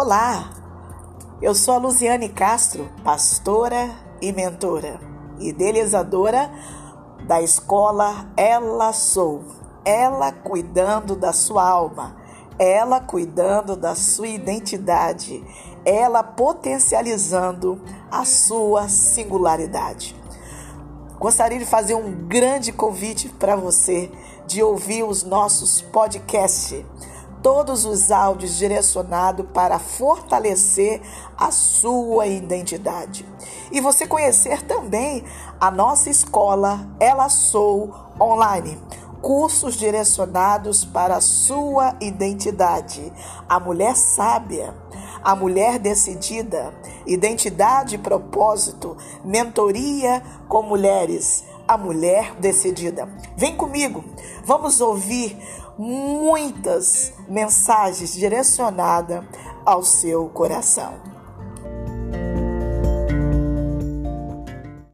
Olá, eu sou a Luziane Castro, pastora e mentora, idealizadora da escola Ela Sou. Ela cuidando da sua alma, ela cuidando da sua identidade, ela potencializando a sua singularidade. Gostaria de fazer um grande convite para você de ouvir os nossos podcasts todos os áudios direcionados para fortalecer a sua identidade. E você conhecer também a nossa escola Ela Sou Online. Cursos direcionados para a sua identidade. A mulher sábia, a mulher decidida, identidade e propósito, mentoria com mulheres, a mulher decidida. Vem comigo, vamos ouvir muitas mensagens direcionadas ao seu coração.